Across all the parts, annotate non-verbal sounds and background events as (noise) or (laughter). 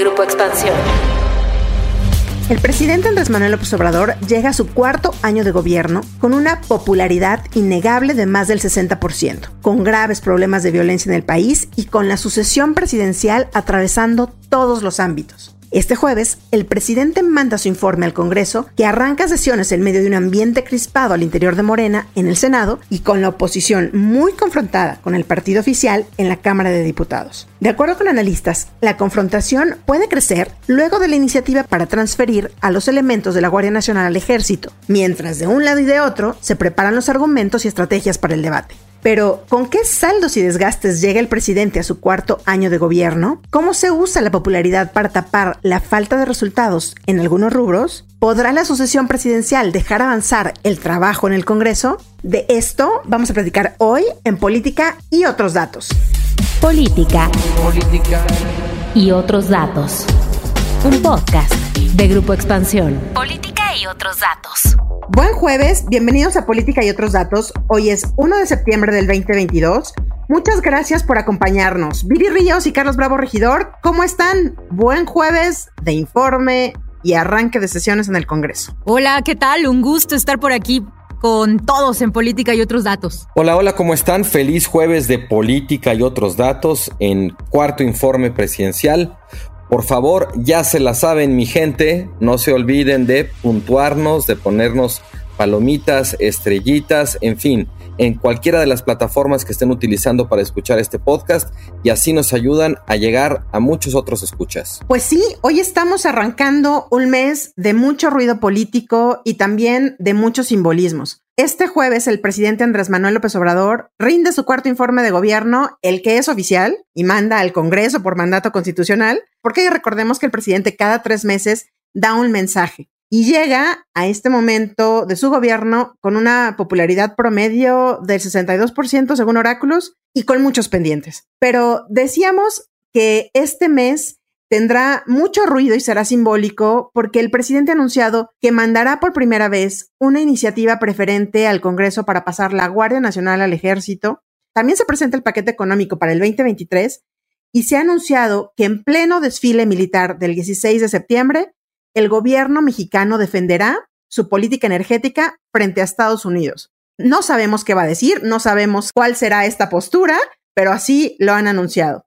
Grupo Expansión. El presidente Andrés Manuel López Obrador llega a su cuarto año de gobierno con una popularidad innegable de más del 60%, con graves problemas de violencia en el país y con la sucesión presidencial atravesando todos los ámbitos. Este jueves, el presidente manda su informe al Congreso, que arranca sesiones en medio de un ambiente crispado al interior de Morena en el Senado y con la oposición muy confrontada con el partido oficial en la Cámara de Diputados. De acuerdo con analistas, la confrontación puede crecer luego de la iniciativa para transferir a los elementos de la Guardia Nacional al ejército, mientras de un lado y de otro se preparan los argumentos y estrategias para el debate. Pero, ¿con qué saldos y desgastes llega el presidente a su cuarto año de gobierno? ¿Cómo se usa la popularidad para tapar la falta de resultados en algunos rubros? ¿Podrá la sucesión presidencial dejar avanzar el trabajo en el Congreso? De esto vamos a platicar hoy en Política y otros datos. Política. Política. Y otros datos. Un podcast de Grupo Expansión. Política y otros datos. Buen jueves, bienvenidos a Política y otros datos. Hoy es 1 de septiembre del 2022. Muchas gracias por acompañarnos. Viri Ríos y Carlos Bravo Regidor, ¿cómo están? Buen jueves de informe y arranque de sesiones en el Congreso. Hola, ¿qué tal? Un gusto estar por aquí con todos en política y otros datos. Hola, hola, ¿cómo están? Feliz jueves de política y otros datos en cuarto informe presidencial. Por favor, ya se la saben mi gente, no se olviden de puntuarnos, de ponernos palomitas, estrellitas, en fin, en cualquiera de las plataformas que estén utilizando para escuchar este podcast y así nos ayudan a llegar a muchos otros escuchas. Pues sí, hoy estamos arrancando un mes de mucho ruido político y también de muchos simbolismos. Este jueves el presidente Andrés Manuel López Obrador rinde su cuarto informe de gobierno, el que es oficial y manda al Congreso por mandato constitucional, porque recordemos que el presidente cada tres meses da un mensaje y llega a este momento de su gobierno con una popularidad promedio del 62% según oráculos y con muchos pendientes. Pero decíamos que este mes tendrá mucho ruido y será simbólico porque el presidente ha anunciado que mandará por primera vez una iniciativa preferente al Congreso para pasar la Guardia Nacional al Ejército. También se presenta el paquete económico para el 2023 y se ha anunciado que en pleno desfile militar del 16 de septiembre, el gobierno mexicano defenderá su política energética frente a Estados Unidos. No sabemos qué va a decir, no sabemos cuál será esta postura, pero así lo han anunciado.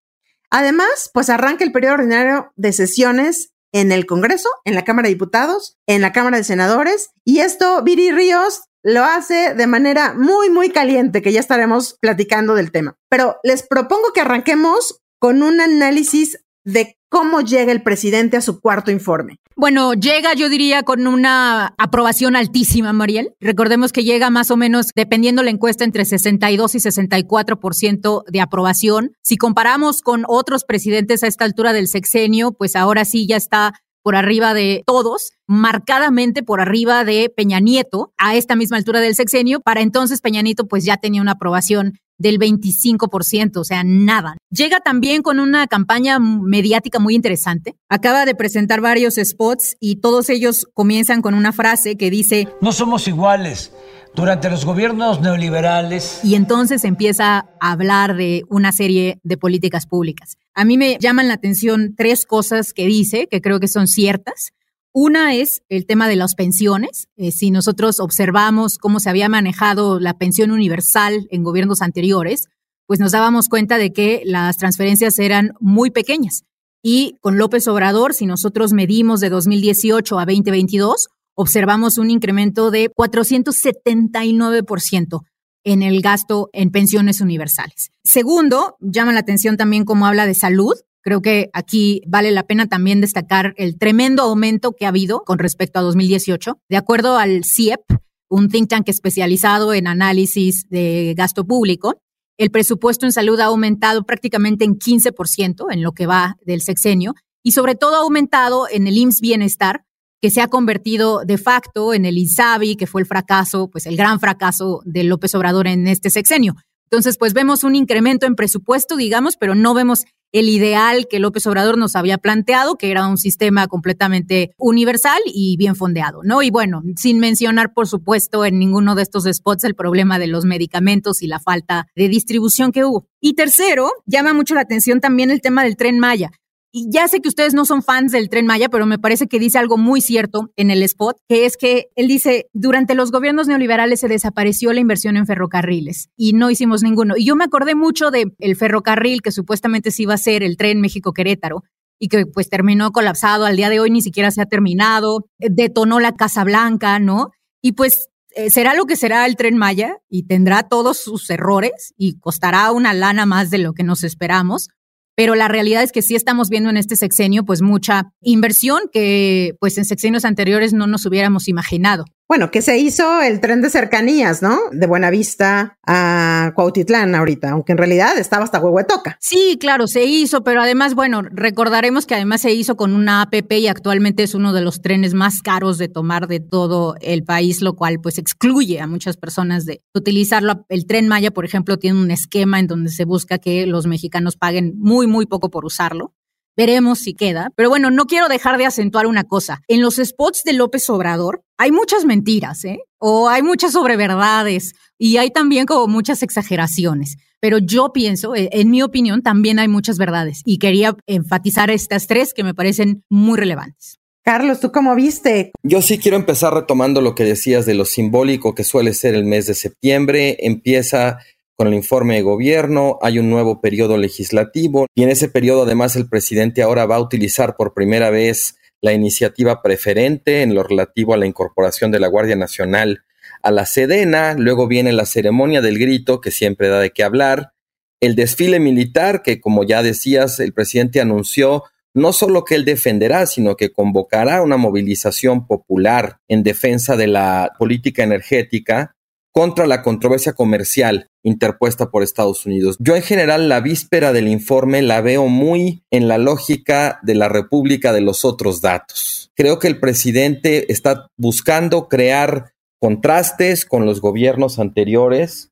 Además, pues arranca el periodo ordinario de sesiones en el Congreso, en la Cámara de Diputados, en la Cámara de Senadores, y esto Viri Ríos lo hace de manera muy, muy caliente, que ya estaremos platicando del tema. Pero les propongo que arranquemos con un análisis de cómo llega el presidente a su cuarto informe. Bueno, llega, yo diría, con una aprobación altísima, Mariel. Recordemos que llega más o menos, dependiendo la encuesta, entre 62 y 64% de aprobación. Si comparamos con otros presidentes a esta altura del sexenio, pues ahora sí ya está por arriba de todos, marcadamente por arriba de Peña Nieto a esta misma altura del sexenio. Para entonces Peña Nieto pues ya tenía una aprobación del 25%, o sea, nada. Llega también con una campaña mediática muy interesante. Acaba de presentar varios spots y todos ellos comienzan con una frase que dice, no somos iguales. Durante los gobiernos neoliberales. Y entonces empieza a hablar de una serie de políticas públicas. A mí me llaman la atención tres cosas que dice, que creo que son ciertas. Una es el tema de las pensiones. Eh, si nosotros observamos cómo se había manejado la pensión universal en gobiernos anteriores, pues nos dábamos cuenta de que las transferencias eran muy pequeñas. Y con López Obrador, si nosotros medimos de 2018 a 2022, observamos un incremento de 479% en el gasto en pensiones universales. Segundo, llama la atención también cómo habla de salud. Creo que aquí vale la pena también destacar el tremendo aumento que ha habido con respecto a 2018. De acuerdo al CIEP, un think tank especializado en análisis de gasto público, el presupuesto en salud ha aumentado prácticamente en 15% en lo que va del sexenio y sobre todo ha aumentado en el IMSS Bienestar, que se ha convertido de facto en el INSABI, que fue el fracaso, pues el gran fracaso de López Obrador en este sexenio. Entonces, pues vemos un incremento en presupuesto, digamos, pero no vemos el ideal que López Obrador nos había planteado, que era un sistema completamente universal y bien fondeado, ¿no? Y bueno, sin mencionar, por supuesto, en ninguno de estos spots el problema de los medicamentos y la falta de distribución que hubo. Y tercero, llama mucho la atención también el tema del tren Maya. Y ya sé que ustedes no son fans del tren Maya, pero me parece que dice algo muy cierto en el spot, que es que él dice, durante los gobiernos neoliberales se desapareció la inversión en ferrocarriles y no hicimos ninguno. Y yo me acordé mucho del el ferrocarril que supuestamente se iba a ser el tren México-Querétaro y que pues terminó colapsado, al día de hoy ni siquiera se ha terminado, detonó la Casa Blanca, ¿no? Y pues eh, será lo que será el tren Maya y tendrá todos sus errores y costará una lana más de lo que nos esperamos, pero la realidad es que sí estamos viendo en este sexenio pues mucha inversión que pues en sexenios anteriores no nos hubiéramos imaginado. Bueno, que se hizo el tren de cercanías, ¿no? De Buenavista a Cuautitlán ahorita, aunque en realidad estaba hasta Huehuetoca. Sí, claro, se hizo, pero además, bueno, recordaremos que además se hizo con una APP y actualmente es uno de los trenes más caros de tomar de todo el país, lo cual pues excluye a muchas personas de utilizarlo. El tren Maya, por ejemplo, tiene un esquema en donde se busca que los mexicanos paguen muy, muy poco por usarlo. Veremos si queda. Pero bueno, no quiero dejar de acentuar una cosa. En los spots de López Obrador hay muchas mentiras, ¿eh? O hay muchas sobreverdades y hay también como muchas exageraciones. Pero yo pienso, eh, en mi opinión, también hay muchas verdades y quería enfatizar estas tres que me parecen muy relevantes. Carlos, ¿tú cómo viste? Yo sí quiero empezar retomando lo que decías de lo simbólico que suele ser el mes de septiembre. Empieza con el informe de gobierno, hay un nuevo periodo legislativo y en ese periodo además el presidente ahora va a utilizar por primera vez la iniciativa preferente en lo relativo a la incorporación de la Guardia Nacional a la Sedena, luego viene la ceremonia del grito que siempre da de qué hablar, el desfile militar que como ya decías el presidente anunció no solo que él defenderá, sino que convocará una movilización popular en defensa de la política energética contra la controversia comercial interpuesta por Estados Unidos. Yo en general la víspera del informe la veo muy en la lógica de la República de los otros datos. Creo que el presidente está buscando crear contrastes con los gobiernos anteriores,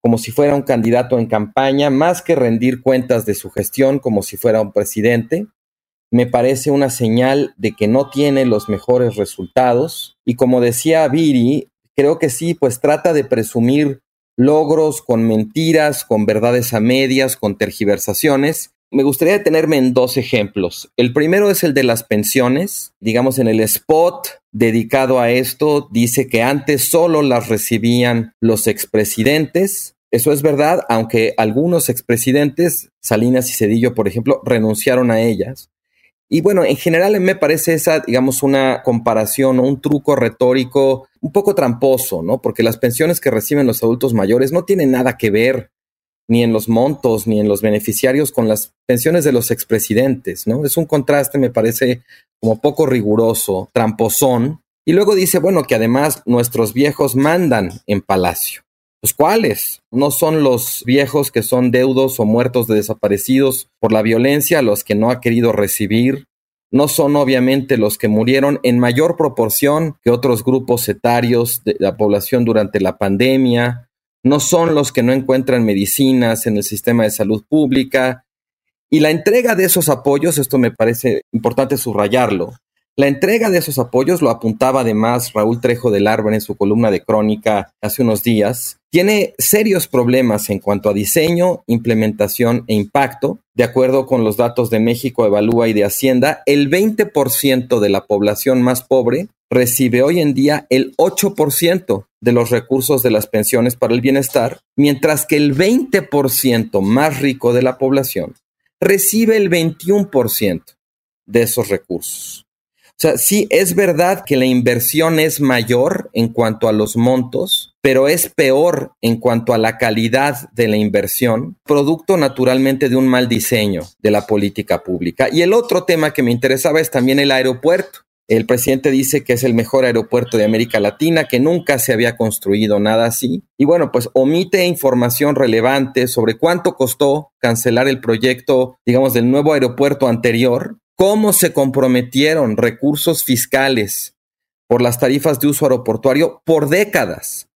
como si fuera un candidato en campaña, más que rendir cuentas de su gestión como si fuera un presidente. Me parece una señal de que no tiene los mejores resultados. Y como decía Viri, creo que sí, pues trata de presumir logros con mentiras, con verdades a medias, con tergiversaciones. Me gustaría detenerme en dos ejemplos. El primero es el de las pensiones. Digamos, en el spot dedicado a esto, dice que antes solo las recibían los expresidentes. Eso es verdad, aunque algunos expresidentes, Salinas y Cedillo, por ejemplo, renunciaron a ellas. Y bueno, en general me parece esa, digamos, una comparación o un truco retórico un poco tramposo, ¿no? Porque las pensiones que reciben los adultos mayores no tienen nada que ver ni en los montos ni en los beneficiarios con las pensiones de los expresidentes, ¿no? Es un contraste, me parece, como poco riguroso, tramposón. Y luego dice, bueno, que además nuestros viejos mandan en palacio. Pues cuáles? No son los viejos que son deudos o muertos de desaparecidos por la violencia los que no ha querido recibir. No son obviamente los que murieron en mayor proporción que otros grupos etarios de la población durante la pandemia. No son los que no encuentran medicinas en el sistema de salud pública. Y la entrega de esos apoyos, esto me parece importante subrayarlo, la entrega de esos apoyos, lo apuntaba además Raúl Trejo del Árbol en su columna de crónica hace unos días, tiene serios problemas en cuanto a diseño, implementación e impacto. De acuerdo con los datos de México Evalúa y de Hacienda, el 20% de la población más pobre recibe hoy en día el 8% de los recursos de las pensiones para el bienestar, mientras que el 20% más rico de la población recibe el 21% de esos recursos. O sea, sí es verdad que la inversión es mayor en cuanto a los montos, pero es peor en cuanto a la calidad de la inversión, producto naturalmente de un mal diseño de la política pública. Y el otro tema que me interesaba es también el aeropuerto. El presidente dice que es el mejor aeropuerto de América Latina, que nunca se había construido nada así. Y bueno, pues omite información relevante sobre cuánto costó cancelar el proyecto, digamos, del nuevo aeropuerto anterior, cómo se comprometieron recursos fiscales por las tarifas de uso aeroportuario por décadas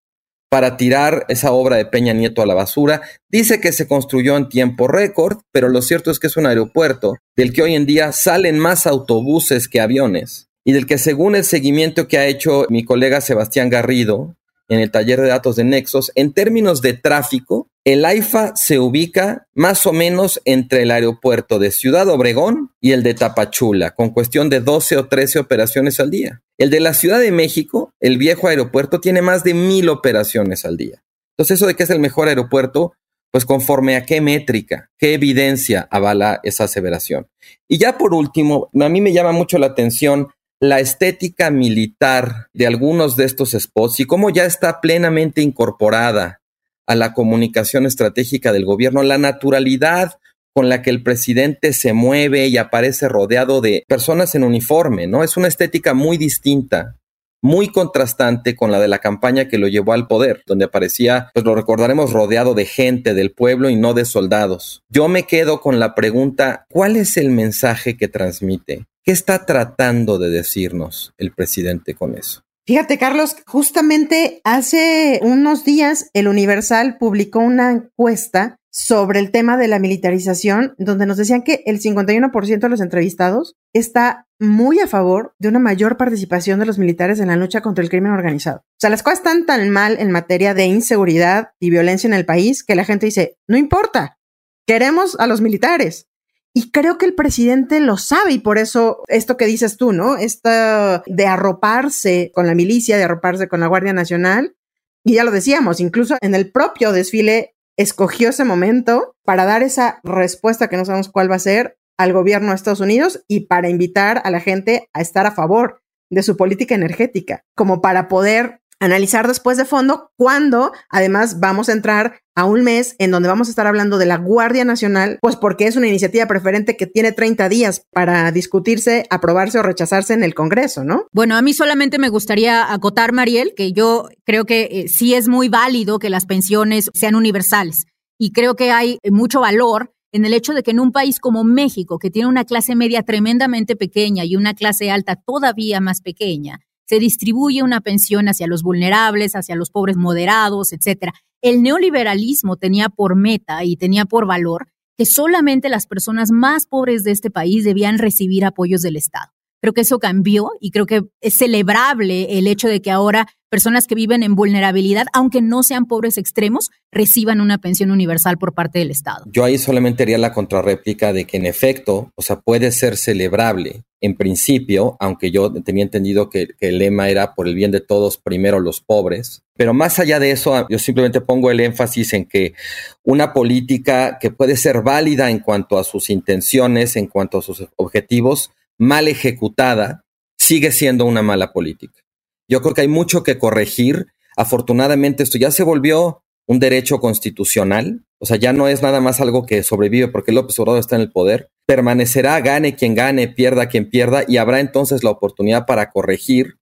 para tirar esa obra de Peña Nieto a la basura. Dice que se construyó en tiempo récord, pero lo cierto es que es un aeropuerto del que hoy en día salen más autobuses que aviones y del que según el seguimiento que ha hecho mi colega Sebastián Garrido, en el taller de datos de Nexos, en términos de tráfico, el AIFA se ubica más o menos entre el aeropuerto de Ciudad Obregón y el de Tapachula, con cuestión de 12 o 13 operaciones al día. El de la Ciudad de México, el viejo aeropuerto, tiene más de mil operaciones al día. Entonces, eso de que es el mejor aeropuerto, pues conforme a qué métrica, qué evidencia avala esa aseveración. Y ya por último, a mí me llama mucho la atención la estética militar de algunos de estos spots y cómo ya está plenamente incorporada a la comunicación estratégica del gobierno, la naturalidad con la que el presidente se mueve y aparece rodeado de personas en uniforme, ¿no? Es una estética muy distinta muy contrastante con la de la campaña que lo llevó al poder, donde aparecía, pues lo recordaremos, rodeado de gente del pueblo y no de soldados. Yo me quedo con la pregunta, ¿cuál es el mensaje que transmite? ¿Qué está tratando de decirnos el presidente con eso? Fíjate, Carlos, justamente hace unos días el Universal publicó una encuesta sobre el tema de la militarización, donde nos decían que el 51% de los entrevistados está muy a favor de una mayor participación de los militares en la lucha contra el crimen organizado. O sea, las cosas están tan mal en materia de inseguridad y violencia en el país que la gente dice, no importa, queremos a los militares. Y creo que el presidente lo sabe y por eso esto que dices tú, ¿no? Esta de arroparse con la milicia, de arroparse con la Guardia Nacional. Y ya lo decíamos, incluso en el propio desfile escogió ese momento para dar esa respuesta que no sabemos cuál va a ser al gobierno de Estados Unidos y para invitar a la gente a estar a favor de su política energética, como para poder analizar después de fondo cuando además vamos a entrar a un mes en donde vamos a estar hablando de la Guardia Nacional, pues porque es una iniciativa preferente que tiene 30 días para discutirse, aprobarse o rechazarse en el Congreso, ¿no? Bueno, a mí solamente me gustaría acotar, Mariel, que yo creo que eh, sí es muy válido que las pensiones sean universales y creo que hay mucho valor en el hecho de que en un país como México, que tiene una clase media tremendamente pequeña y una clase alta todavía más pequeña, se distribuye una pensión hacia los vulnerables, hacia los pobres moderados, etcétera. El neoliberalismo tenía por meta y tenía por valor que solamente las personas más pobres de este país debían recibir apoyos del Estado. Creo que eso cambió y creo que es celebrable el hecho de que ahora personas que viven en vulnerabilidad, aunque no sean pobres extremos, reciban una pensión universal por parte del Estado. Yo ahí solamente haría la contrarréplica de que en efecto, o sea, puede ser celebrable en principio, aunque yo tenía entendido que, que, el lema era por el bien de todos, primero los pobres. Pero más allá de eso, yo simplemente pongo el énfasis en que una política que puede ser válida en cuanto a sus intenciones, en cuanto a sus objetivos, mal ejecutada, sigue siendo una mala política. Yo creo que hay mucho que corregir. Afortunadamente esto ya se volvió un derecho constitucional, o sea, ya no es nada más algo que sobrevive porque López Obrador está en el poder. Permanecerá, gane quien gane, pierda quien pierda, y habrá entonces la oportunidad para corregir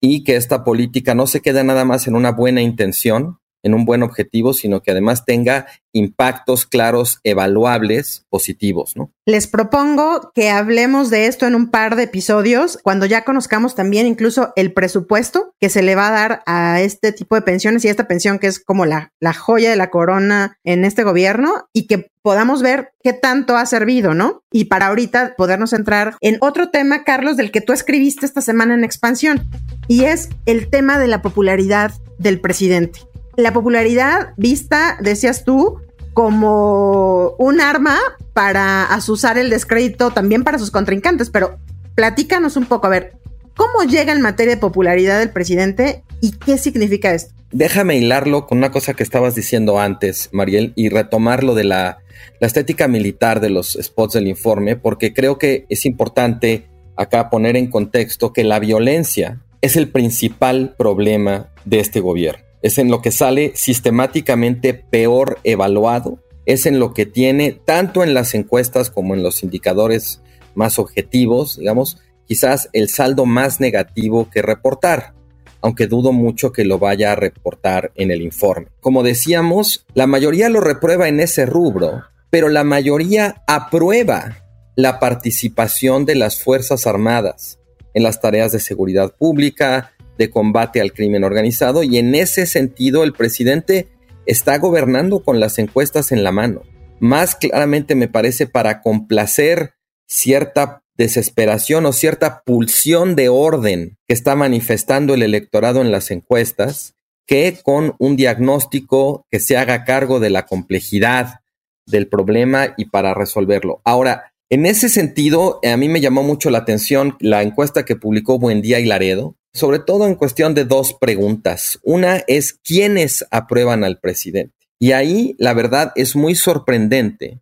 y que esta política no se quede nada más en una buena intención, en un buen objetivo, sino que además tenga impactos claros, evaluables, positivos, ¿no? Les propongo que hablemos de esto en un par de episodios, cuando ya conozcamos también incluso el presupuesto que se le va a dar a este tipo de pensiones y a esta pensión que es como la, la joya de la corona en este gobierno y que podamos ver qué tanto ha servido, ¿no? Y para ahorita podernos entrar en otro tema, Carlos, del que tú escribiste esta semana en Expansión, y es el tema de la popularidad del presidente la popularidad vista, decías tú, como un arma para asusar el descrédito también para sus contrincantes, pero platícanos un poco, a ver, ¿cómo llega en materia de popularidad el presidente y qué significa esto? Déjame hilarlo con una cosa que estabas diciendo antes, Mariel, y retomar lo de la, la estética militar de los spots del informe, porque creo que es importante acá poner en contexto que la violencia es el principal problema de este gobierno es en lo que sale sistemáticamente peor evaluado, es en lo que tiene, tanto en las encuestas como en los indicadores más objetivos, digamos, quizás el saldo más negativo que reportar, aunque dudo mucho que lo vaya a reportar en el informe. Como decíamos, la mayoría lo reprueba en ese rubro, pero la mayoría aprueba la participación de las Fuerzas Armadas en las tareas de seguridad pública, de combate al crimen organizado y en ese sentido el presidente está gobernando con las encuestas en la mano. Más claramente me parece para complacer cierta desesperación o cierta pulsión de orden que está manifestando el electorado en las encuestas que con un diagnóstico que se haga cargo de la complejidad del problema y para resolverlo. Ahora, en ese sentido, a mí me llamó mucho la atención la encuesta que publicó Buendía y Laredo, sobre todo en cuestión de dos preguntas. Una es quiénes aprueban al presidente. Y ahí la verdad es muy sorprendente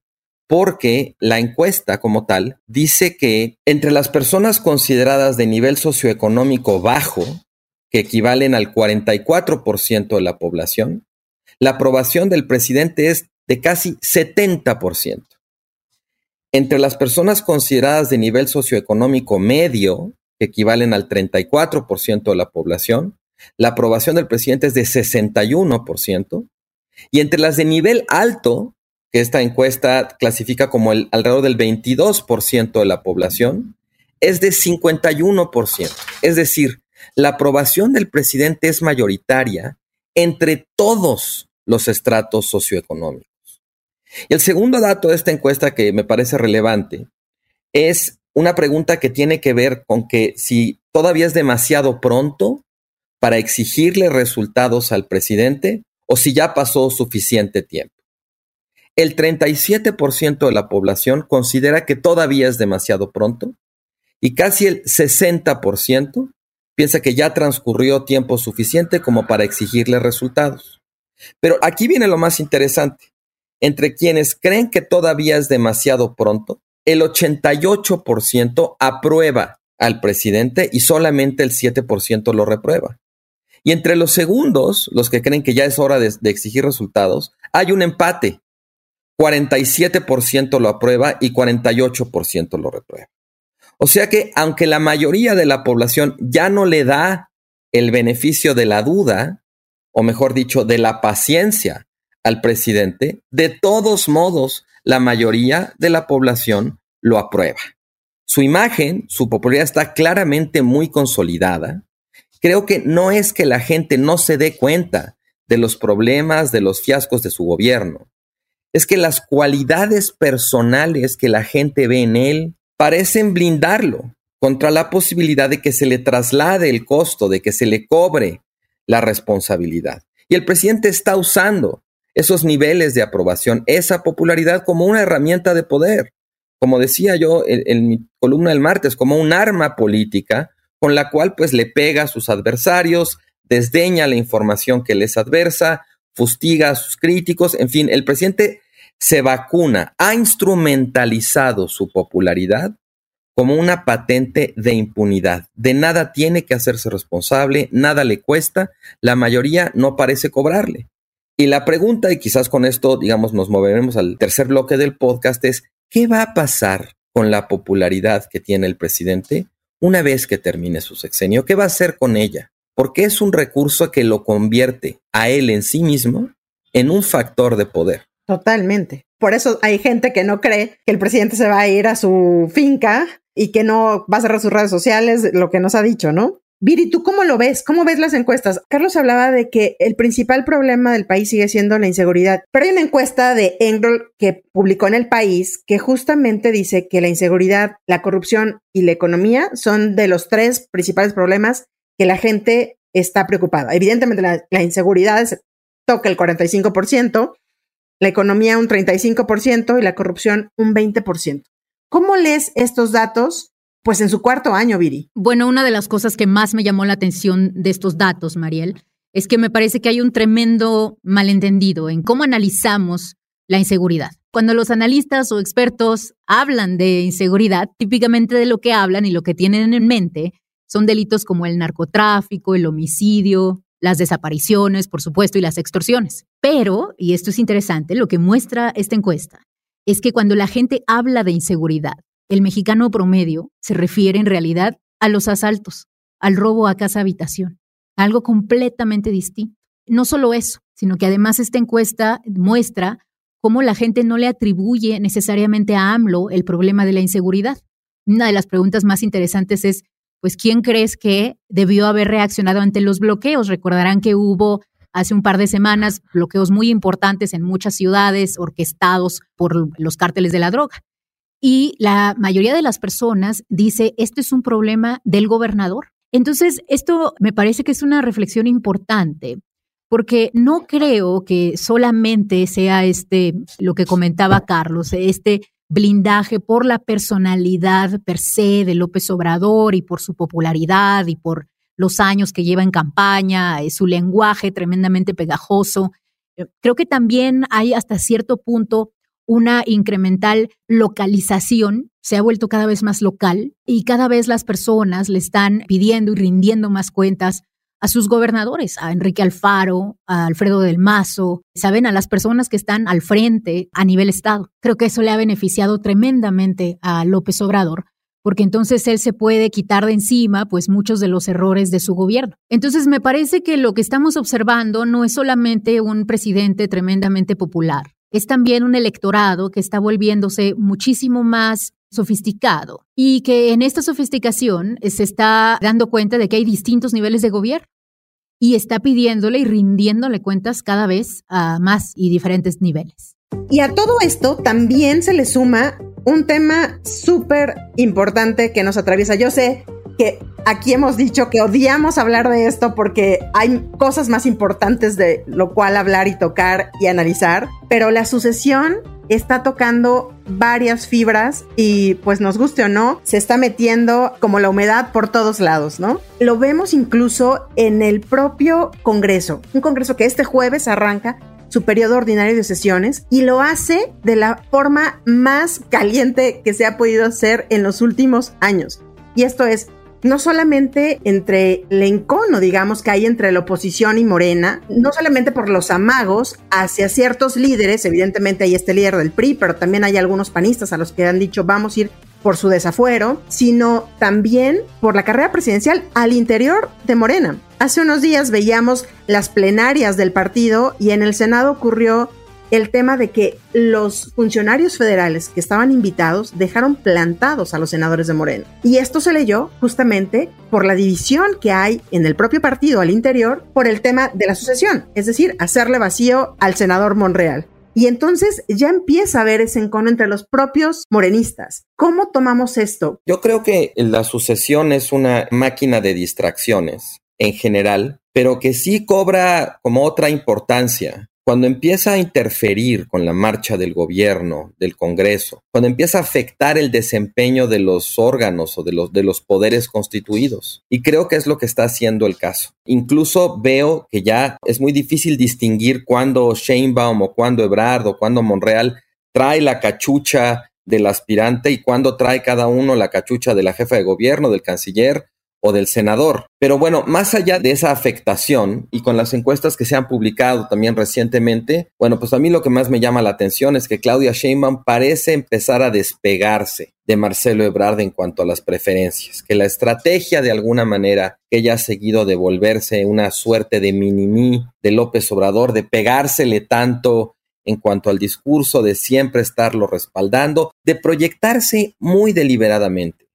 porque la encuesta como tal dice que entre las personas consideradas de nivel socioeconómico bajo, que equivalen al 44% de la población, la aprobación del presidente es de casi 70%. Entre las personas consideradas de nivel socioeconómico medio, que equivalen al 34% de la población, la aprobación del presidente es de 61%, y entre las de nivel alto, que esta encuesta clasifica como el, alrededor del 22% de la población, es de 51%. Es decir, la aprobación del presidente es mayoritaria entre todos los estratos socioeconómicos. Y el segundo dato de esta encuesta que me parece relevante es una pregunta que tiene que ver con que si todavía es demasiado pronto para exigirle resultados al presidente o si ya pasó suficiente tiempo. El 37% de la población considera que todavía es demasiado pronto y casi el 60% piensa que ya transcurrió tiempo suficiente como para exigirle resultados. Pero aquí viene lo más interesante. Entre quienes creen que todavía es demasiado pronto, el 88% aprueba al presidente y solamente el 7% lo reprueba. Y entre los segundos, los que creen que ya es hora de, exigir resultados, hay un empate. 47% lo aprueba y 48% lo reprueba. O sea que aunque la mayoría de la población ya no le da el beneficio de la duda, o mejor dicho, de la paciencia al presidente, de todos modos, la mayoría de la población lo aprueba. Su imagen, su popularidad está claramente muy consolidada. Creo que no es que la gente no se dé cuenta de los problemas, de los fiascos de su gobierno es que las cualidades personales que la gente ve en él parecen blindarlo contra la posibilidad de que se le traslade el costo, de que se le cobre la responsabilidad. Y el presidente está usando esos niveles de aprobación, esa popularidad como una herramienta de poder, como decía yo en, mi columna del martes, como un arma política con la cual pues le pega a sus adversarios, desdeña la información que les adversa, fustiga a sus críticos, en fin, el presidente se vacuna, ha instrumentalizado su popularidad como una patente de impunidad. De nada tiene que hacerse responsable, nada le cuesta, la mayoría no parece cobrarle. Y la pregunta, y quizás con esto, digamos, nos moveremos al tercer bloque del podcast, es, ¿qué va a pasar con la popularidad que tiene el presidente una vez que termine su sexenio? ¿Qué va a hacer con ella? Porque es un recurso que lo convierte a él en sí mismo en un factor de poder. Totalmente. Por eso hay gente que no cree que el presidente se va a ir a su finca y que no va a cerrar sus redes sociales, lo que nos ha dicho, ¿no? Viri, ¿tú cómo lo ves? ¿Cómo ves las encuestas? Carlos hablaba de que el principal problema del país sigue siendo la inseguridad, pero hay una encuesta de Engel que publicó en el país que justamente dice que la inseguridad, la corrupción y la economía son de los tres principales problemas que la gente está preocupada. Evidentemente la, inseguridad toca el 45%, la economía un 35% y la corrupción un 20%. ¿Cómo lees estos datos? Pues en su cuarto año, Viri. Bueno, una de las cosas que más me llamó la atención de estos datos, Mariel, es que me parece que hay un tremendo malentendido en cómo analizamos la inseguridad. Cuando los analistas o expertos hablan de inseguridad, típicamente de lo que hablan y lo que tienen en mente son delitos como el narcotráfico, el homicidio, las desapariciones, por supuesto, y las extorsiones. Pero, y esto es interesante, lo que muestra esta encuesta es que cuando la gente habla de inseguridad, el mexicano promedio se refiere en realidad a los asaltos, al robo a casa habitación, algo completamente distinto. No solo eso, sino que además esta encuesta muestra cómo la gente no le atribuye necesariamente a AMLO el problema de la inseguridad. Una de las preguntas más interesantes es pues ¿quién crees que debió haber reaccionado ante los bloqueos? Recordarán que hubo hace un par de semanas bloqueos muy importantes en muchas ciudades orquestados por los cárteles de la droga. Y la mayoría de las personas dice, este es un problema del gobernador. Entonces, esto me parece que es una reflexión importante, porque no creo que solamente sea este, lo que comentaba Carlos, este blindaje por la personalidad per se de López Obrador y por su popularidad y por los años que lleva en campaña, eh, su lenguaje tremendamente pegajoso. Creo que también hay hasta cierto punto una incremental localización, se ha vuelto cada vez más local y cada vez las personas le están pidiendo y rindiendo más cuentas a sus gobernadores, a Enrique Alfaro, a Alfredo del Mazo, saben, a las personas que están al frente a nivel Estado. Creo que eso le ha beneficiado tremendamente a López Obrador, porque entonces él se puede quitar de encima pues muchos de los errores de su gobierno. Entonces me parece que lo que estamos observando no es solamente un presidente tremendamente popular, es también un electorado que está volviéndose muchísimo más sofisticado y que en esta sofisticación se está dando cuenta de que hay distintos niveles de gobierno y está pidiéndole y rindiéndole cuentas cada vez a más y diferentes niveles. Y a todo esto también se le suma un tema súper importante que nos atraviesa. Yo sé que aquí hemos dicho que odiamos hablar de esto porque hay cosas más importantes de lo cual hablar y tocar y analizar, pero la sucesión está tocando varias fibras y pues nos guste o no, se está metiendo como la humedad por todos lados, ¿no? Lo vemos incluso en el propio Congreso, un Congreso que este jueves arranca su periodo ordinario de sesiones y lo hace de la forma más caliente que se ha podido hacer en los últimos años. Y esto es no solamente entre el encono, digamos, que hay entre la oposición y Morena, no solamente por los amagos hacia ciertos líderes, evidentemente hay este líder del PRI, pero también hay algunos panistas a los que han dicho vamos a ir por su desafuero, sino también por la carrera presidencial al interior de Morena. Hace unos días veíamos las plenarias del partido y en el Senado ocurrió el tema de que los funcionarios federales que estaban invitados dejaron plantados a los senadores de Morena. Y esto se leyó justamente por la división que hay en el propio partido al interior por el tema de la sucesión, es decir, hacerle vacío al senador Monreal. Y entonces ya empieza a haber ese encono entre los propios morenistas. ¿Cómo tomamos esto? Yo creo que la sucesión es una máquina de distracciones en general, pero que sí cobra como otra importancia cuando empieza a interferir con la marcha del gobierno, del Congreso, cuando empieza a afectar el desempeño de los órganos o de los, de los poderes constituidos. Y creo que es lo que está haciendo el caso. Incluso veo que ya es muy difícil distinguir cuándo Sheinbaum o cuándo Ebrard o cuándo Monreal trae la cachucha del aspirante y cuándo trae cada uno la cachucha de la jefa de gobierno, del canciller o del senador. Pero bueno, más allá de esa afectación y con las encuestas que se han publicado también recientemente, bueno, pues a mí lo que más me llama la atención es que Claudia Sheinbaum parece empezar a despegarse de Marcelo Ebrard en cuanto a las preferencias, que la estrategia de alguna manera que ella ha seguido de volverse una suerte de mini de López Obrador, de pegársele tanto en cuanto al discurso, de siempre estarlo respaldando, de proyectarse muy deliberadamente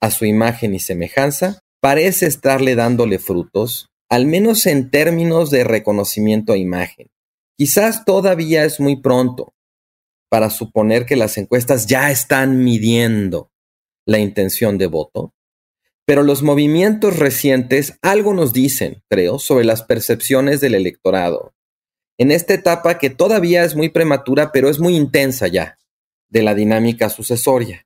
a su imagen y semejanza, parece estarle dándole frutos, al menos en términos de reconocimiento a imagen. Quizás todavía es muy pronto para suponer que las encuestas ya están midiendo la intención de voto, pero los movimientos recientes algo nos dicen, creo, sobre las percepciones del electorado. En esta etapa que todavía es muy prematura, pero es muy intensa ya, de la dinámica sucesoria.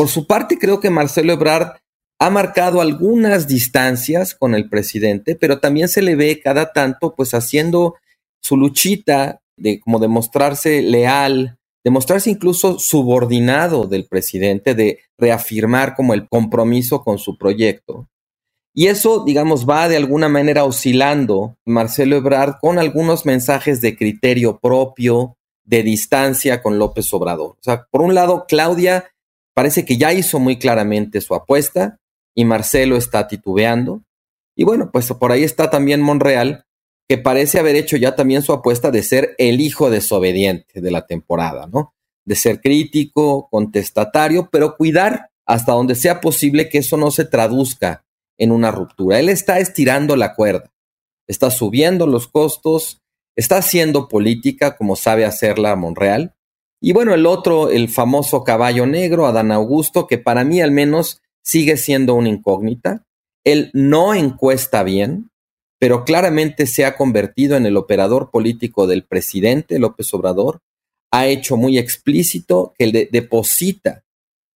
Por su parte, creo que Marcelo Ebrard ha marcado algunas distancias con el presidente, pero también se le ve cada tanto pues haciendo su luchita de como demostrarse leal, demostrarse incluso subordinado del presidente, de reafirmar como el compromiso con su proyecto. Y eso, digamos, va de alguna manera oscilando Marcelo Ebrard con algunos mensajes de criterio propio, de distancia con López Obrador. O sea, por un lado, Claudia Parece que ya hizo muy claramente su apuesta y Marcelo está titubeando. Y bueno, pues por ahí está también Monreal, que parece haber hecho ya también su apuesta de ser el hijo desobediente de la temporada, ¿no? De ser crítico, contestatario, pero cuidar hasta donde sea posible que eso no se traduzca en una ruptura. Él está estirando la cuerda, está subiendo los costos, está haciendo política como sabe hacerla Monreal, y bueno, el otro, el famoso caballo negro, Adán Augusto, que para mí al menos sigue siendo una incógnita. Él no encuesta bien, pero claramente se ha convertido en el operador político del presidente López Obrador, ha hecho muy explícito que le deposita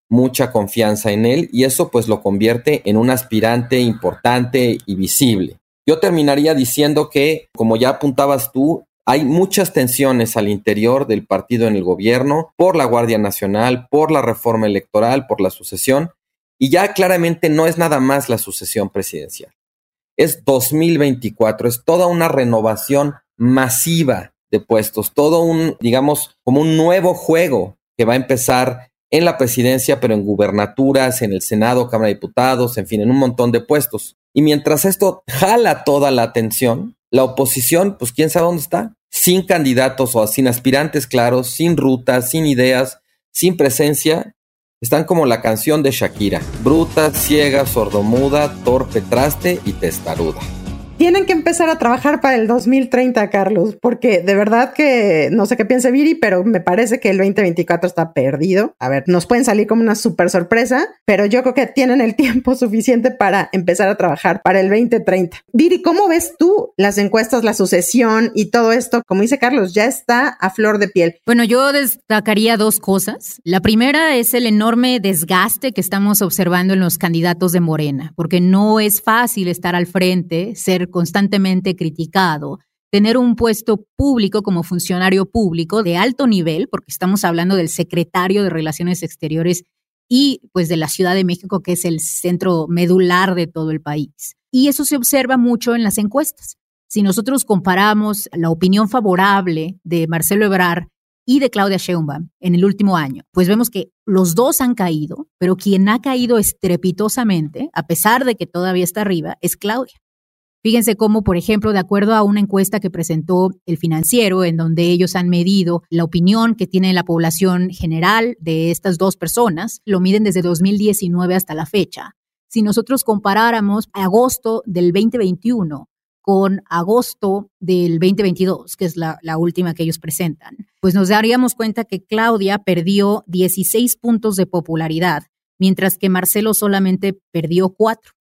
mucha confianza en él y eso pues lo convierte en un aspirante importante y visible. Yo terminaría diciendo que, como ya apuntabas tú, hay muchas tensiones al interior del partido en el gobierno por la Guardia Nacional, por la reforma electoral, por la sucesión, y ya claramente no es nada más la sucesión presidencial. Es 2024, es toda una renovación masiva de puestos, todo un, digamos, como un nuevo juego que va a empezar en la presidencia, pero en gubernaturas, en el Senado, Cámara de Diputados, en fin, en un montón de puestos. Y mientras esto jala toda la atención, la oposición, pues quién sabe dónde está, sin candidatos o sin aspirantes claros, sin rutas, sin ideas, sin presencia, están como la canción de Shakira, bruta, ciega, sordomuda, torpe traste y testaruda tienen que empezar a trabajar para el 2030, Carlos, porque de verdad que no sé qué piense Viri, pero me parece que el 2024 está perdido. A ver, nos pueden salir como una súper sorpresa, pero yo creo que tienen el (laughs) tiempo suficiente para empezar a trabajar para el 2030. Viri, ¿cómo ves tú las encuestas, la sucesión y todo esto? Como dice Carlos, ya está a flor de piel. Bueno, yo destacaría dos cosas. La primera es el enorme desgaste que estamos observando en los candidatos de Morena, porque no es fácil estar al frente, ser constantemente criticado, tener un puesto público como funcionario público de alto nivel, porque estamos hablando del secretario de Relaciones Exteriores y pues de la Ciudad de México, que es el centro medular de todo el país. Y eso se observa mucho en las encuestas. Si nosotros comparamos la opinión favorable de Marcelo Ebrard y de Claudia Sheinbaum en el último año, pues vemos que los dos han caído, pero quien ha caído estrepitosamente, a pesar de que todavía está arriba, es Claudia. Fíjense cómo, por ejemplo, de acuerdo a una encuesta que presentó el financiero, en donde ellos han medido la opinión que tiene la población general de estas dos personas, lo miden desde 2019 hasta la fecha. Si nosotros comparáramos agosto del 2021 con agosto del 2022, que es la, última que ellos presentan, pues nos daríamos cuenta que Claudia perdió 16 puntos de popularidad, mientras que Marcelo solamente perdió 4.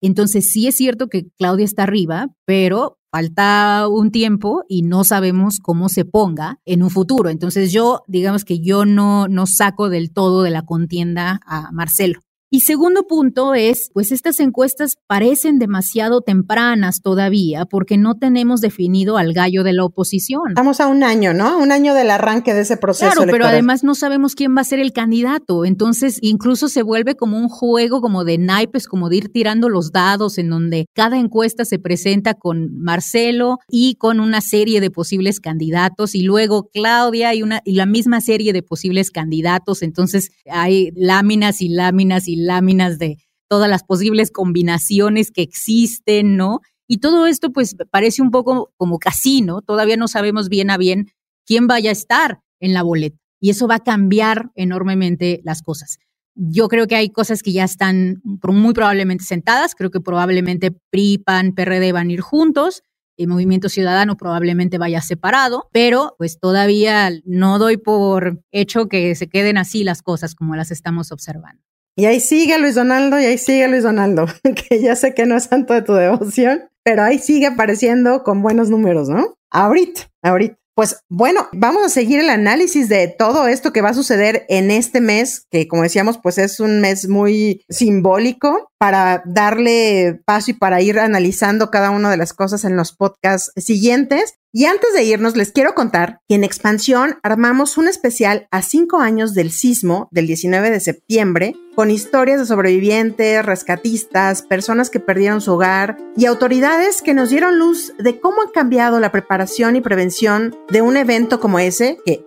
Entonces sí es cierto que Claudia está arriba, pero falta un tiempo y no sabemos cómo se ponga en un futuro. Entonces yo, digamos que yo no, no saco del todo de la contienda a Marcelo. Y segundo punto es, pues estas encuestas parecen demasiado tempranas todavía porque no tenemos definido al gallo de la oposición. Estamos a un año, ¿no? Un año del arranque de ese proceso. Claro, pero además no sabemos quién va a ser el candidato. Entonces, incluso se vuelve como un juego como de naipes, como de ir tirando los dados en donde cada encuesta se presenta con Marcelo y con una serie de posibles candidatos y luego Claudia y una y la misma serie de posibles candidatos. Entonces, hay láminas y láminas y láminas de todas las posibles combinaciones que existen, ¿no? Y todo esto pues parece un poco como casino, todavía no sabemos bien a bien quién vaya a estar en la boleta y eso va a cambiar enormemente las cosas. Yo creo que hay cosas que ya están muy probablemente sentadas, creo que probablemente PRI, PAN, PRD van a ir juntos, el Movimiento Ciudadano probablemente vaya separado, pero pues todavía no doy por hecho que se queden así las cosas como las estamos observando. Y ahí sigue Luis Donaldo y ahí sigue Luis Donaldo, (laughs) que ya sé que no es santo de tu devoción, pero ahí sigue apareciendo con buenos números, ¿no? Ahorita, ahorita. Pues bueno, vamos a seguir el análisis de todo esto que va a suceder en este mes, que como decíamos, pues es un mes muy simbólico para darle paso y para ir analizando cada una de las cosas en los podcasts siguientes. Y antes de irnos, les quiero contar que en Expansión armamos un especial a cinco años del sismo del 19 de septiembre, con historias de sobrevivientes, rescatistas, personas que perdieron su hogar y autoridades que nos dieron luz de cómo ha cambiado la preparación y prevención de un evento como ese, que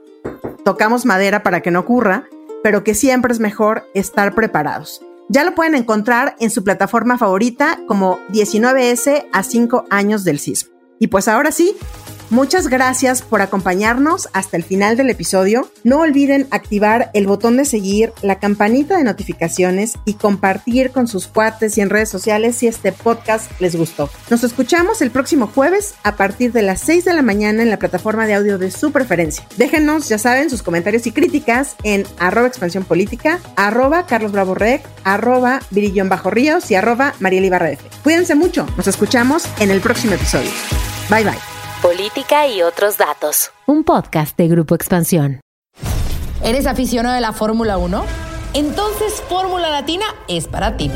tocamos madera para que no ocurra, pero que siempre es mejor estar preparados. Ya lo pueden encontrar en su plataforma favorita como 19S a 5 años del sismo. Y pues ahora sí, Muchas gracias por acompañarnos hasta el final del episodio. No olviden activar el botón de seguir, la campanita de notificaciones y compartir con sus cuates y en redes sociales si este podcast les gustó. Nos escuchamos el próximo jueves a partir de las 6 de la mañana en la plataforma de audio de su preferencia. Déjenos, ya saben, sus comentarios y críticas en arroba expansión política, arroba Carlos Bravo Rec, arroba Virillón Bajo Ríos y arroba Mariel Ibarra Cuídense mucho, nos escuchamos en el próximo episodio. Bye bye. Política y otros datos. Un podcast de Grupo Expansión. ¿Eres aficionado de la Fórmula 1? Entonces Fórmula Latina es para ti.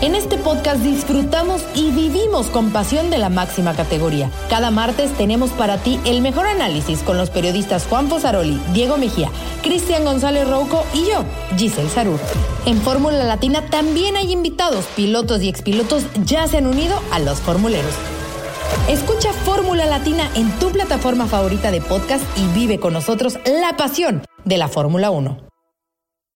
En este podcast disfrutamos y vivimos con pasión de la máxima categoría. Cada martes tenemos para ti el mejor análisis con los periodistas Juan Fosaroli, Diego Mejía, Cristian González Rouco y yo, Giselle Sarur. En Fórmula Latina también hay invitados, pilotos y expilotos ya se han unido a los formuleros. Escucha Fórmula Latina en tu plataforma favorita de podcast y vive con nosotros la pasión de la Fórmula 1.